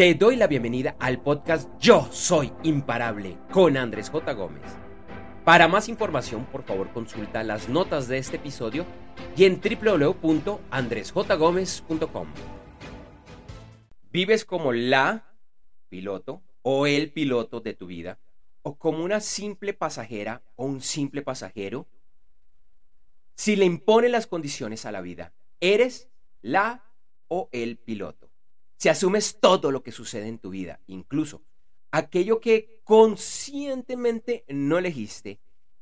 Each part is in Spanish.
Te doy la bienvenida al podcast Yo Soy Imparable con Andrés J. Gómez. Para más información, por favor, consulta las notas de este episodio y en www.andresjgomez.com. ¿Vives como la piloto o el piloto de tu vida o como una simple pasajera o un simple pasajero? Si le imponen las condiciones a la vida, ¿eres la o el piloto? Si asumes todo lo que sucede en tu vida, incluso aquello que conscientemente no elegiste,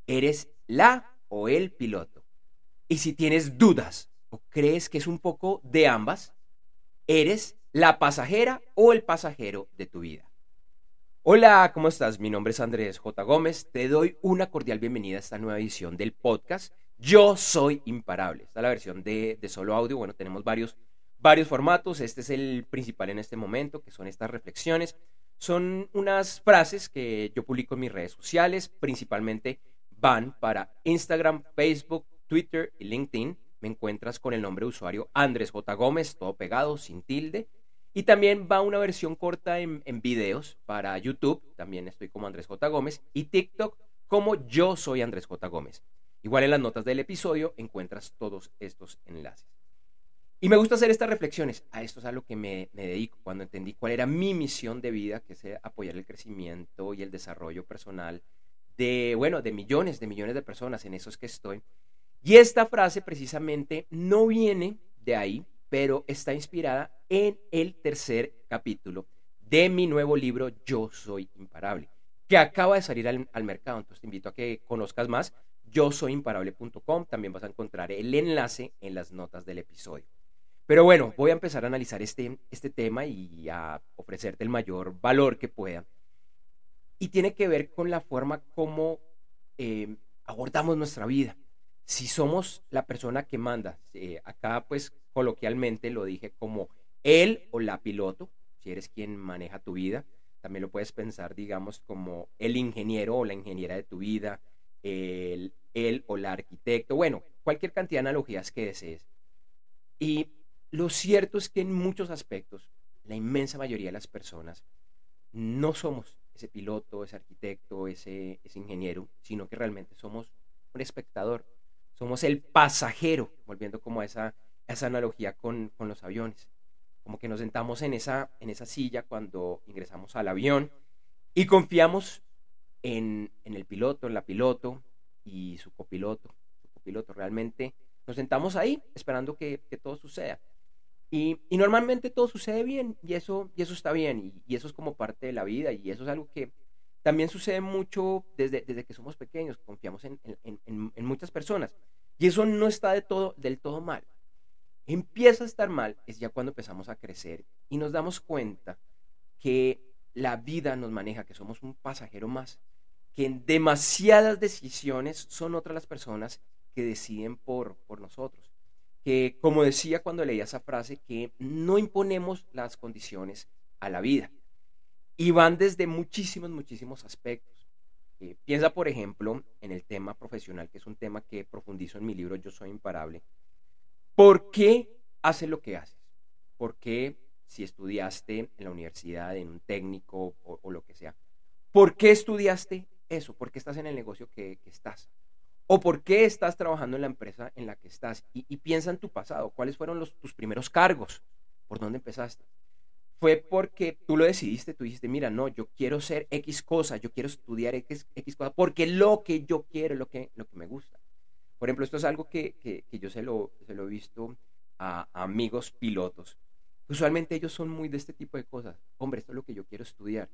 eres la o el piloto. Y si tienes dudas o crees que es un poco de ambas, eres la pasajera o el pasajero de tu vida. Hola, ¿cómo estás? Mi nombre es Andrés J. Gómez. Te doy una cordial bienvenida a esta nueva edición del podcast. Yo soy imparable. Esta es la versión de, de solo audio. Bueno, tenemos varios varios formatos. Este es el principal en este momento, que son estas reflexiones. Son unas frases que yo publico en mis redes sociales, principalmente van para Instagram, Facebook, Twitter y LinkedIn. Me encuentras con el nombre de usuario Andrés J. Gómez, todo pegado, sin tilde. Y también va una versión corta en, videos para YouTube, también estoy como Andrés J. Gómez, y TikTok como yo soy Andrés J. Gómez. Igual en las notas del episodio encuentras todos estos enlaces. Y me gusta hacer estas reflexiones. A esto es a lo que me, dedico cuando entendí cuál era mi misión de vida, que es eh, apoyar el crecimiento y el desarrollo personal de, bueno, de millones, de millones de personas. En eso es que estoy. Y esta frase precisamente no viene de ahí, pero está inspirada en el tercer capítulo de mi nuevo libro Yo Soy Imparable, que acaba de salir al, al mercado. Entonces te invito a que conozcas más. Yo soy imparable.com. También vas a encontrar el enlace en las notas del episodio. Pero bueno, voy a empezar a analizar este, este tema y a ofrecerte el mayor valor que pueda. Y tiene que ver con la forma como eh, abordamos nuestra vida. Si somos la persona que manda, eh, acá pues coloquialmente lo dije como él o la piloto, si eres quien maneja tu vida, también lo puedes pensar, digamos, como el ingeniero o la ingeniera de tu vida, el, él o la arquitecto, bueno, cualquier cantidad de analogías que desees. Y lo cierto es que en muchos aspectos, la inmensa mayoría de las personas no somos ese piloto, ese arquitecto, ese, ingeniero, sino que realmente somos un espectador, somos el pasajero, volviendo como a esa, analogía con, los aviones, como que nos sentamos en esa, silla cuando ingresamos al avión y confiamos en, el piloto, en la piloto y su copiloto, su copiloto, realmente nos sentamos ahí esperando que todo suceda. Y, normalmente todo sucede bien y eso, y eso está bien y, eso es como parte de la vida y eso es algo que también sucede mucho desde, desde que somos pequeños, confiamos en, en, muchas personas y eso no está de todo, del todo mal. Empieza a estar mal es ya cuando empezamos a crecer y nos damos cuenta que la vida nos maneja, que somos un pasajero más, que en demasiadas decisiones son otras las personas que deciden por, por nosotros que, como decía cuando leía esa frase, que no imponemos las condiciones a la vida. Y van desde muchísimos, muchísimos aspectos. Eh, piensa, por ejemplo, en el tema profesional, que es un tema que profundizo en mi libro Yo Soy Imparable. ¿Por qué haces lo que haces? ¿Por qué si estudiaste en la universidad, en un técnico o, lo que sea? ¿Por qué estudiaste eso? ¿Por qué estás en el negocio que estás? O por qué estás trabajando en la empresa en la que estás. Y, piensa en tu pasado, cuáles fueron tus primeros cargos, por dónde empezaste. Fue porque tú lo decidiste, tú dijiste, mira, no, yo quiero ser X cosa, yo quiero estudiar X, X cosa, porque lo que yo quiero es lo que, lo que me gusta. Por ejemplo, esto es algo que, que, yo se lo, se lo he visto a, a amigos pilotos. Usualmente ellos son muy de este tipo de cosas. Hombre, esto es lo que yo quiero estudiar.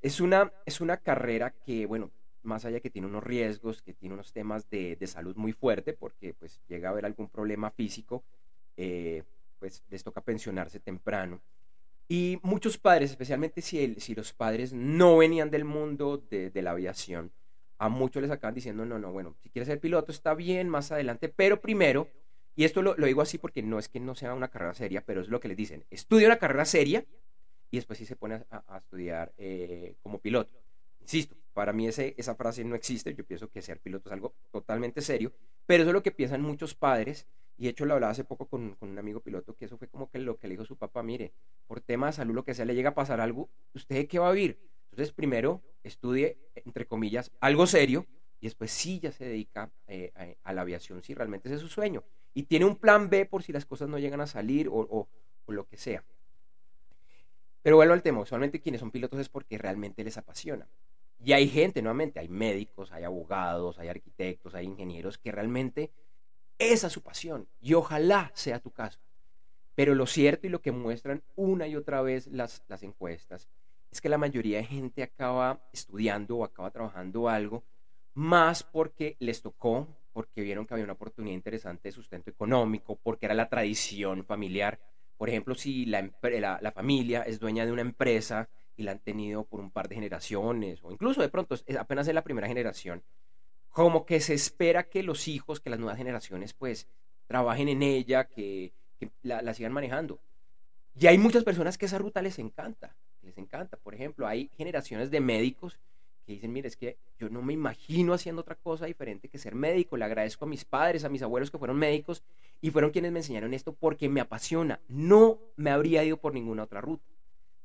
Es una, es una carrera que, bueno, más allá que tiene unos riesgos, que tiene unos temas de, de salud muy fuerte, porque pues llega a haber algún problema físico, eh, pues les toca pensionarse temprano. Y muchos padres, especialmente si, el, si los padres no venían del mundo de, de, la aviación, a muchos les acaban diciendo, no, no, bueno, si quieres ser piloto está bien, más adelante, pero primero, y esto lo, lo digo así porque no es que no sea una carrera seria, pero es lo que les dicen, estudia una carrera seria y después sí se pone a, a estudiar eh, como piloto. Insisto, Para mí ese, esa frase no existe, yo pienso que ser piloto es algo totalmente serio, pero eso es lo que piensan muchos padres, y de hecho lo hablaba hace poco con, un amigo piloto, que eso fue como que lo que le dijo su papá, mire, por tema de salud, lo que sea, le llega a pasar algo, ¿usted qué va a vivir? Entonces primero estudie, entre comillas, algo serio, y después sí ya se dedica eh, a, la aviación si realmente ese es su sueño. Y tiene un plan B por si las cosas no llegan a salir o, o, o lo que sea. Pero vuelvo al tema, usualmente quienes son pilotos es porque realmente les apasiona. Y hay gente, nuevamente, hay médicos, hay abogados, hay arquitectos, hay ingenieros que realmente esa es su pasión. Y ojalá sea tu caso. Pero lo cierto y lo que muestran una y otra vez las, las encuestas es que la mayoría de gente acaba estudiando o acaba trabajando algo más porque les tocó, porque vieron que había una oportunidad interesante de sustento económico, porque era la tradición familiar. Por ejemplo, si la, la, familia es dueña de una empresa y la han tenido por un par de generaciones, o incluso de pronto apenas es la primera generación, como que se espera que los hijos, que las nuevas generaciones, pues trabajen en ella, que, la, la, sigan manejando. Y hay muchas personas que esa ruta les encanta, les encanta. Por ejemplo, hay generaciones de médicos que dicen, mire, es que yo no me imagino haciendo otra cosa diferente que ser médico. Le agradezco a mis padres, a mis abuelos que fueron médicos y fueron quienes me enseñaron esto porque me apasiona. No me habría ido por ninguna otra ruta.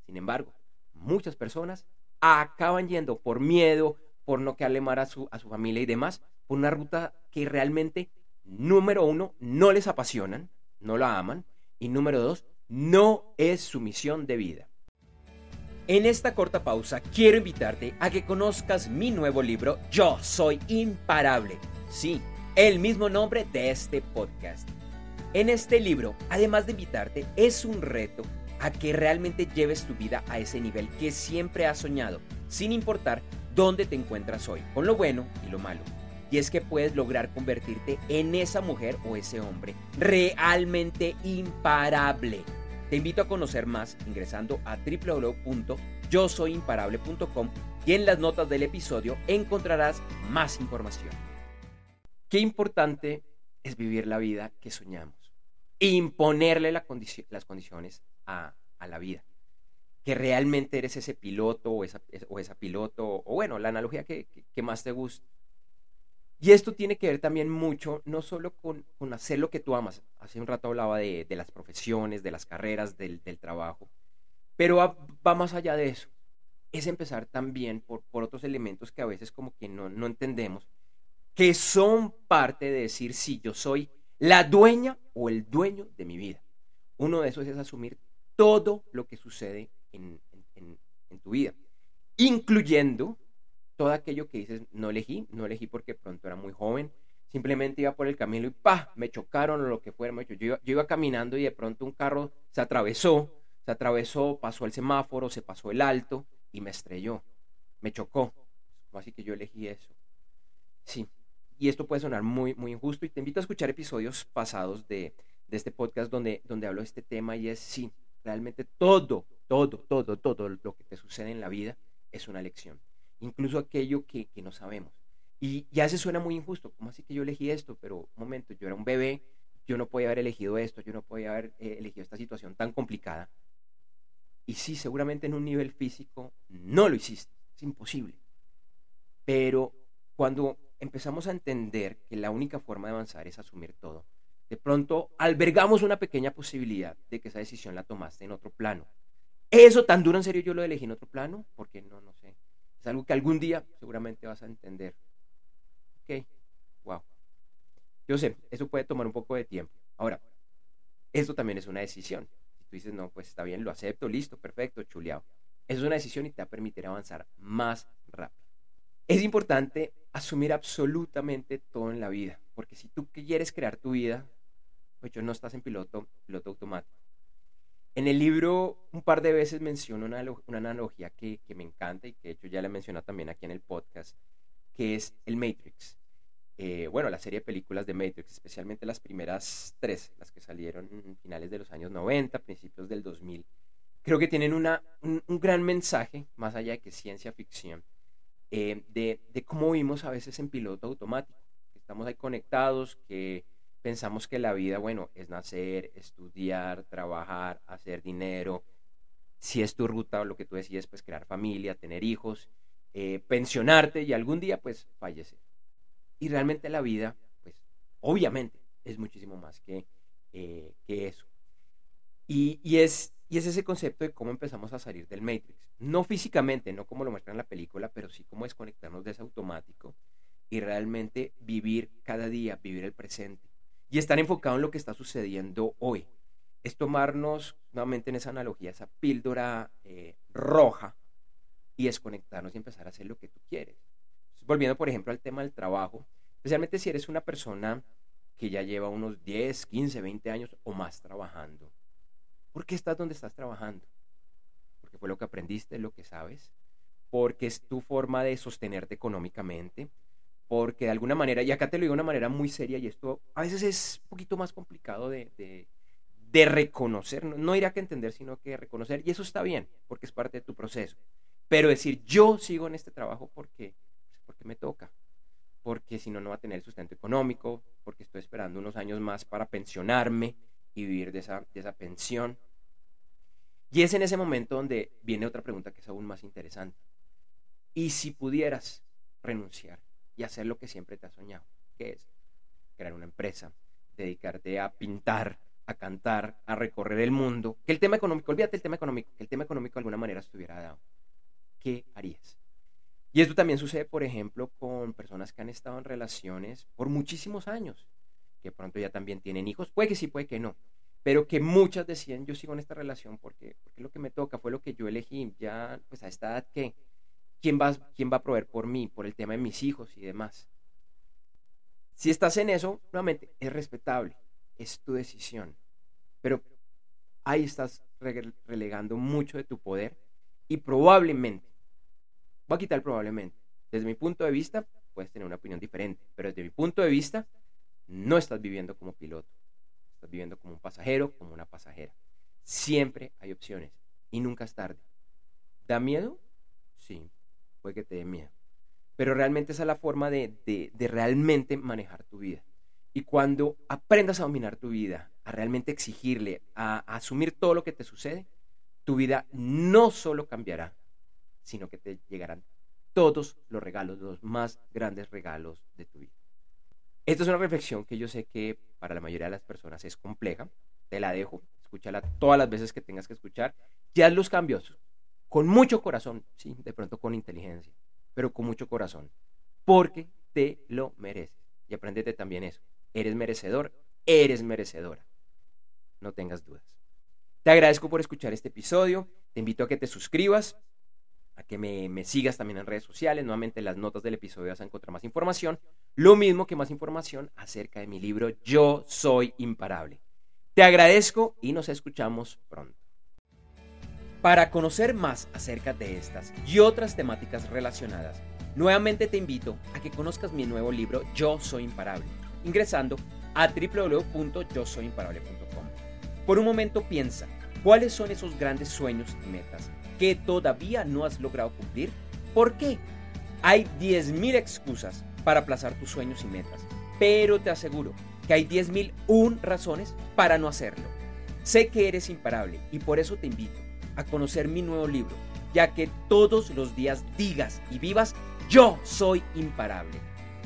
Sin embargo, muchas personas acaban yendo por miedo, por no quedarle mal a su, a su familia y demás, por una ruta que realmente, número uno, no les apasionan, no la aman, y número dos, no es su misión de vida. En esta corta pausa quiero invitarte a que conozcas mi nuevo libro Yo Soy Imparable. Sí, el mismo nombre de este podcast. En este libro, además de invitarte, es un reto a que realmente lleves tu vida a ese nivel que siempre has soñado, sin importar dónde te encuentras hoy, con lo bueno y lo malo. Y es que puedes lograr convertirte en esa mujer o ese hombre realmente imparable te invito a conocer más ingresando a www.yosoyimparable.com y en las notas del episodio encontrarás más información. Qué importante es vivir la vida que soñamos, imponerle las condiciones a, la vida, que realmente eres ese piloto o esa, o esa piloto, o bueno, la analogía que, que más te guste y esto tiene que ver también mucho, no solo con, hacer lo que tú amas. Hace un rato hablaba de, las profesiones, de las carreras, del, trabajo, pero va, más allá de eso. Es empezar también por, por otros elementos que a veces como que no, no entendemos, que son parte de decir si yo soy la dueña o el dueño de mi vida. Uno de esos es asumir todo lo que sucede en, tu vida, incluyendo todo aquello que dices, no elegí, no elegí porque pronto era muy joven, simplemente iba por el camino y ¡pa! me chocaron o lo que fuera. Yo iba, yo iba caminando y de pronto un carro se atravesó, se atravesó, pasó el semáforo, se pasó el alto y me estrelló, me chocó. Así que yo elegí eso. Sí, y esto puede sonar muy, muy injusto y te invito a escuchar episodios pasados de, de este podcast donde, donde hablo de este tema y es sí, realmente todo, todo, todo, todo lo que te sucede en la vida es una lección incluso aquello que, no sabemos. Y ya se suena muy injusto. ¿Cómo así que yo elegí esto? Pero un momento, yo era un bebé, yo no podía haber elegido esto, yo no podía haber eh, elegido esta situación tan complicada. Y sí, seguramente en un nivel físico no lo hiciste, es imposible. Pero cuando empezamos a entender que la única forma de avanzar es asumir todo, de pronto albergamos una pequeña posibilidad de que esa decisión la tomaste en otro plano. ¿Eso tan duro en serio yo lo elegí en otro plano? Porque no, no sé. Es algo que algún día seguramente vas a entender. Ok, wow. Yo sé, eso puede tomar un poco de tiempo. Ahora, esto también es una decisión. Si tú dices, no, pues está bien, lo acepto, listo, perfecto, chuleado. Eso es una decisión y te va a permitir avanzar más rápido. Es importante asumir absolutamente todo en la vida, porque si tú quieres crear tu vida, pues yo no estás en piloto, piloto automático. En el libro un par de veces menciono una, analogía que, me encanta y que de hecho ya la he mencionado también aquí en el podcast, que es el Matrix. Eh, bueno, la serie de películas de Matrix, especialmente las primeras tres, las que salieron finales de los años 90, principios del 2000, creo que tienen una, un, gran mensaje, más allá de que ciencia ficción, eh, de, de cómo vivimos a veces en piloto automático. Estamos ahí conectados, que pensamos que la vida, bueno, es nacer, estudiar, trabajar, hacer dinero. Si es tu ruta, lo que tú decides, pues crear familia, tener hijos. eh, pensionarte y algún día pues fallecer. Y realmente la vida, pues obviamente es muchísimo más que, eh, que eso. Y, y, es, y es ese concepto de cómo empezamos a salir del Matrix. No físicamente, no como lo muestra en la película, pero sí cómo desconectarnos de ese automático y realmente vivir cada día, vivir el presente. Y estar enfocado en lo que está sucediendo hoy. Es tomarnos, nuevamente en esa analogía, esa píldora eh, roja y desconectarnos y empezar a hacer lo que tú quieres. volviendo, por ejemplo, al tema del trabajo, especialmente si eres una persona que ya lleva unos 10, 15, 20 años o más trabajando. ¿Por qué estás donde estás trabajando? Porque fue lo que aprendiste, lo que sabes, porque es tu forma de sostenerte económicamente, porque de alguna manera, y acá te lo digo de una manera muy seria, y esto a veces es un poquito más complicado de, reconocer, no, no ir a que entender, sino que reconocer, y eso está bien, porque es parte de tu proceso. Pero decir, yo sigo en este trabajo porque, porque me toca, porque si no, no va a tener sustento económico, porque estoy esperando unos años más para pensionarme y vivir de esa, de esa pensión. Y es en ese momento donde viene otra pregunta que es aún más interesante. ¿Y si pudieras renunciar y hacer lo que siempre te has soñado? ¿Qué es? Crear una empresa, dedicarte a pintar, a cantar, a recorrer el mundo. Que el tema económico, olvídate el tema económico, que el tema económico de alguna manera estuviera dado. ¿qué harías? Y esto también sucede, por ejemplo, con personas que han estado en relaciones por muchísimos años, que pronto ya también tienen hijos, puede que sí, puede que no, pero que muchas decían, yo sigo en esta relación porque, porque lo que me toca fue lo que yo elegí, ya pues a esta edad que, ¿quién va, ¿quién va a proveer por mí, por el tema de mis hijos y demás? Si estás en eso, nuevamente, es respetable, es tu decisión, pero ahí estás relegando mucho de tu poder y probablemente, voy a quitar probablemente, desde mi punto de vista, puedes tener una opinión diferente, pero desde mi punto de vista, no estás viviendo como piloto, viviendo como un pasajero, como una pasajera. Siempre hay opciones y nunca es tarde. ¿Da miedo? Sí, puede que te dé miedo. Pero realmente esa es la forma de, de realmente manejar tu vida. Y cuando aprendas a dominar tu vida, a realmente exigirle, a, a asumir todo lo que te sucede, tu vida no solo cambiará, sino que te llegarán todos los regalos, los más grandes regalos de tu vida. Esta es una reflexión que yo sé que para la mayoría de las personas es compleja. Te la dejo, escúchala todas las veces que tengas que escuchar y haz los cambios con mucho corazón, sí, de pronto con inteligencia, pero con mucho corazón, porque te lo mereces. Y apréndete también eso. Eres merecedor, eres merecedora. No tengas dudas. Te agradezco por escuchar este episodio. Te invito a que te suscribas, que me, sigas también en redes sociales. Nuevamente en las notas del episodio vas a encontrar más información. Lo mismo que más información acerca de mi libro Yo Soy Imparable. Te agradezco y nos escuchamos pronto. Para conocer más acerca de estas y otras temáticas relacionadas, nuevamente te invito a que conozcas mi nuevo libro Yo Soy Imparable, ingresando a www.yosoyimparable.com. Por un momento piensa, ¿Cuáles son esos grandes sueños y metas que todavía no has logrado cumplir? ¿Por qué? Hay 10.000 excusas para aplazar tus sueños y metas, pero te aseguro que hay 10.001 razones para no hacerlo. Sé que eres imparable y por eso te invito a conocer mi nuevo libro, ya que todos los días digas y vivas, yo soy imparable.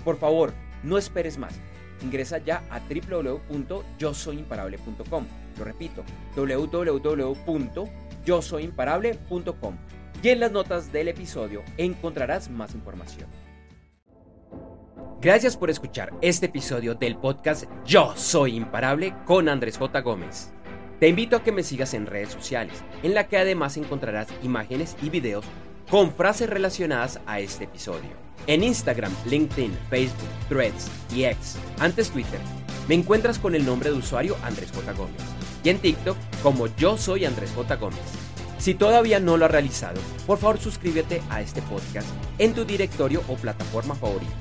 Por favor, no esperes más. Ingresa ya a www.yosoyimparable.com lo repito, www.yosoyimparable.com. Y en las notas del episodio encontrarás más información. Gracias por escuchar este episodio del podcast Yo Soy Imparable con Andrés J. Gómez. Te invito a que me sigas en redes sociales, en la que además encontrarás imágenes y videos con frases relacionadas a este episodio. En Instagram, LinkedIn, Facebook, Threads y X, antes Twitter, me encuentras con el nombre de usuario Andrés J. Gómez y en TikTok como yo soy Andrés J. Gómez. Si todavía no lo has realizado, por favor suscríbete a este podcast en tu directorio o plataforma favorita.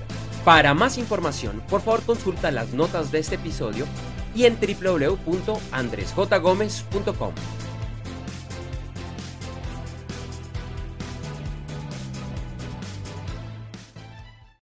Para más información, por favor consulta las notas de este episodio y en www.andresjgomez.com.